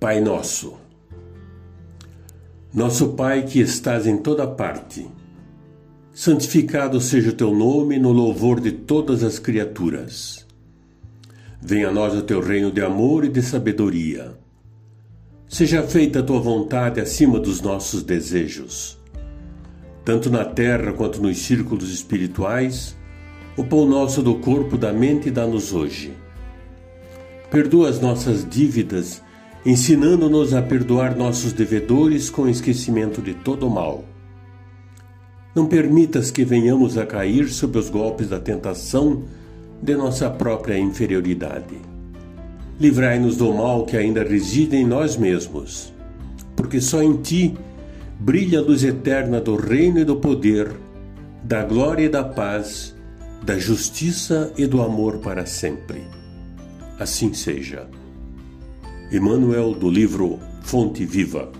Pai Nosso. Nosso Pai que estás em toda parte, santificado seja o teu nome no louvor de todas as criaturas. Venha a nós o teu reino de amor e de sabedoria. Seja feita a tua vontade acima dos nossos desejos. Tanto na terra quanto nos círculos espirituais, o pão nosso do corpo, da mente dá-nos hoje. Perdoa as nossas dívidas ensinando-nos a perdoar nossos devedores com esquecimento de todo o mal. Não permitas que venhamos a cair sob os golpes da tentação de nossa própria inferioridade. Livrai-nos do mal que ainda reside em nós mesmos, porque só em Ti brilha a luz eterna do reino e do poder, da glória e da paz, da justiça e do amor para sempre. Assim seja. Emmanuel do livro Fonte Viva.